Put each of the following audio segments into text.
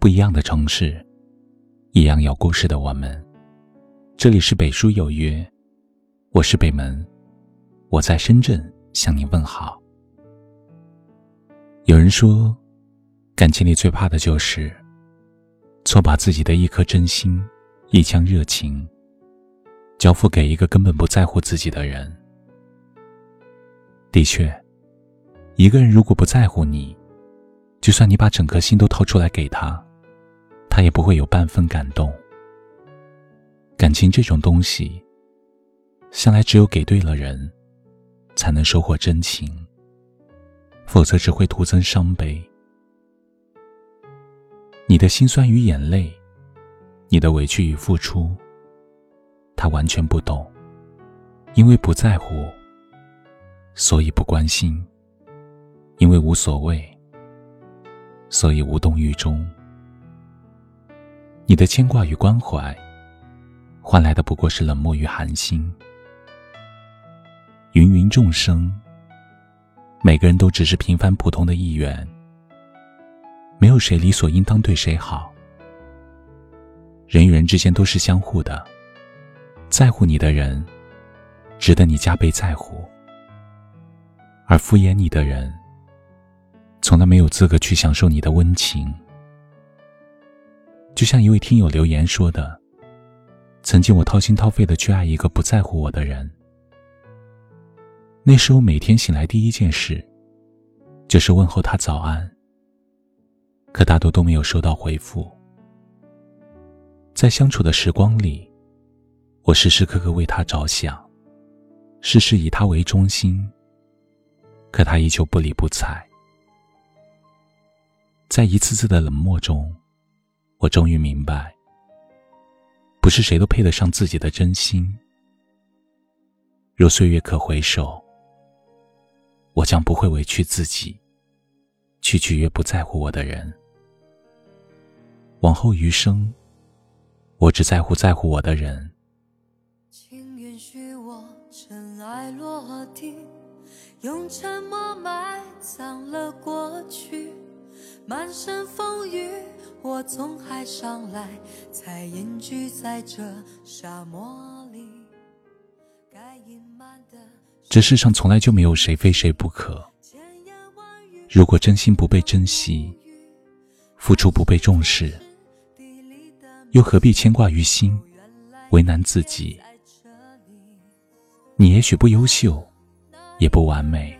不一样的城市，一样有故事的我们。这里是北书有约，我是北门，我在深圳向你问好。有人说，感情里最怕的就是错把自己的一颗真心、一腔热情交付给一个根本不在乎自己的人。的确，一个人如果不在乎你，就算你把整颗心都掏出来给他。他也不会有半分感动。感情这种东西，向来只有给对了人，才能收获真情，否则只会徒增伤悲。你的心酸与眼泪，你的委屈与付出，他完全不懂，因为不在乎，所以不关心；因为无所谓，所以无动于衷。你的牵挂与关怀，换来的不过是冷漠与寒心。芸芸众生，每个人都只是平凡普通的一员，没有谁理所应当对谁好。人与人之间都是相互的，在乎你的人，值得你加倍在乎；而敷衍你的人，从来没有资格去享受你的温情。就像一位听友留言说的：“曾经我掏心掏肺的去爱一个不在乎我的人，那时候每天醒来第一件事，就是问候他早安。可大多都没有收到回复。在相处的时光里，我时时刻刻为他着想，事事以他为中心。可他依旧不理不睬，在一次次的冷漠中。”我终于明白，不是谁都配得上自己的真心。若岁月可回首，我将不会委屈自己，去取悦不在乎我的人。往后余生，我只在乎在乎我的人。请允许我尘埃落定，用沉默埋葬了过去，满身风雨。我从海上来，才隐居在这沙漠里。这世上从来就没有谁非谁不可。如果真心不被珍惜，付出不被重视，又何必牵挂于心，为难自己？你也许不优秀，也不完美，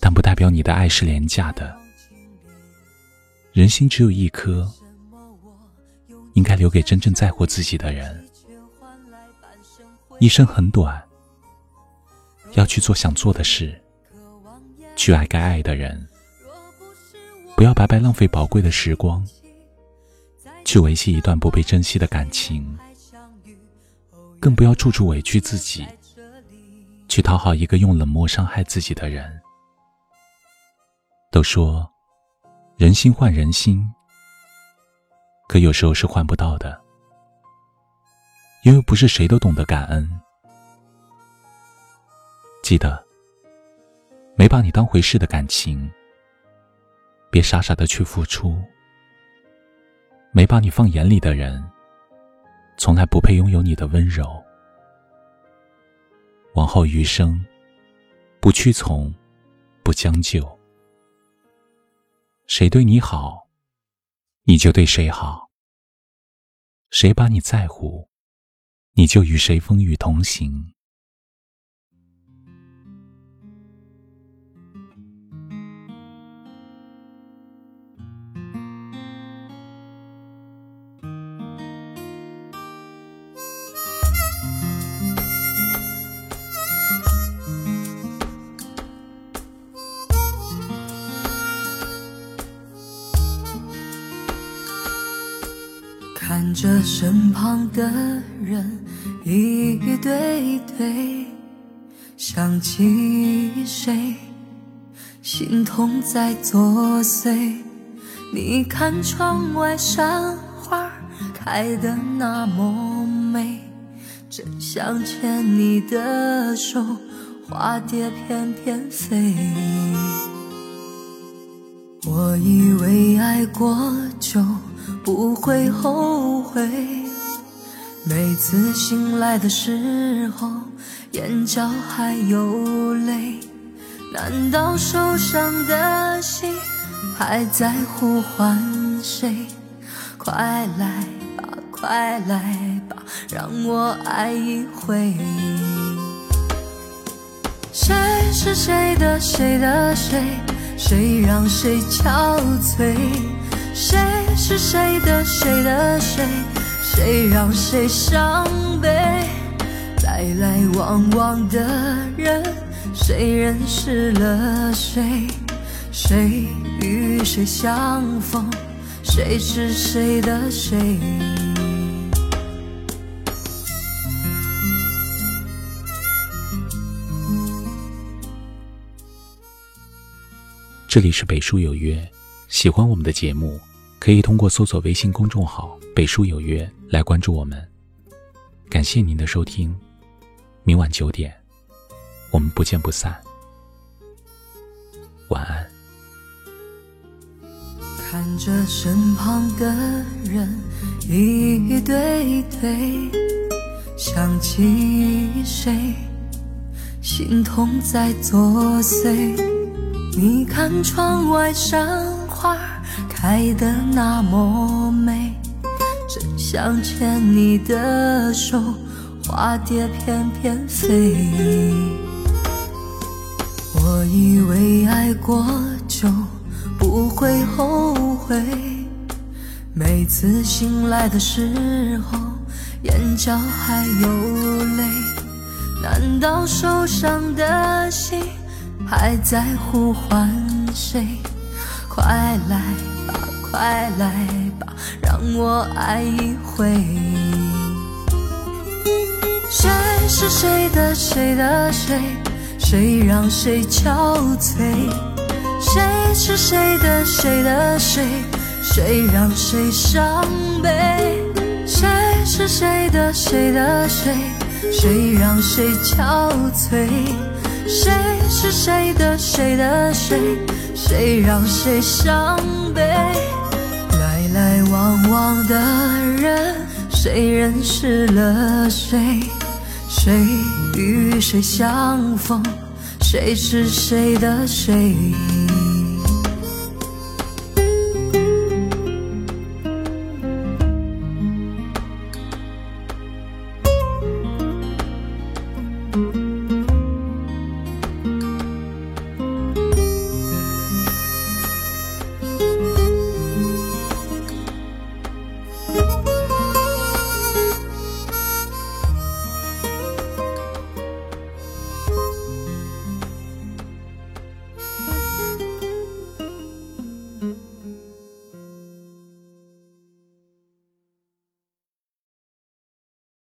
但不代表你的爱是廉价的。人心只有一颗，应该留给真正在乎自己的人。一生很短，要去做想做的事，去爱该爱的人。不要白白浪费宝贵的时光，去维系一段不被珍惜的感情。更不要处处委屈自己，去讨好一个用冷漠伤害自己的人。都说。人心换人心，可有时候是换不到的，因为不是谁都懂得感恩。记得，没把你当回事的感情，别傻傻的去付出；没把你放眼里的人，从来不配拥有你的温柔。往后余生，不屈从，不将就。谁对你好，你就对谁好；谁把你在乎，你就与谁风雨同行。看着身旁的人一对对，想起谁，心痛在作祟。你看窗外山花开得那么美，真想牵你的手，花蝶翩翩飞。我以为爱过就。不会后悔。每次醒来的时候，眼角还有泪。难道受伤的心还在呼唤谁？快来吧，快来吧，让我爱一回。谁是谁的谁的谁？谁让谁憔悴？谁是谁的谁的谁？谁让谁伤悲？来来往往的人，谁认识了谁？谁与谁相逢？谁是谁的谁？这里是北书有约，喜欢我们的节目，可以通过搜索微信公众号“北书有约”来关注我们。感谢您的收听，明晚九点，我们不见不散。晚安。看着身旁的人一对对，想起谁，心痛在作祟。你看窗外山爱得那么美，真想牵你的手，花蝶翩翩飞。我以为爱过就不会后悔，每次醒来的时候，眼角还有泪。难道受伤的心？还在呼唤谁？快来，快来吧，让我爱一回。谁是谁的谁的谁？谁让谁憔悴？谁是谁的谁的谁？谁让谁伤悲？谁是谁的谁的谁？谁让谁憔悴？谁是谁的谁的谁？谁让谁伤悲？往往的人，谁认识了谁？谁与谁相逢？谁是谁的谁？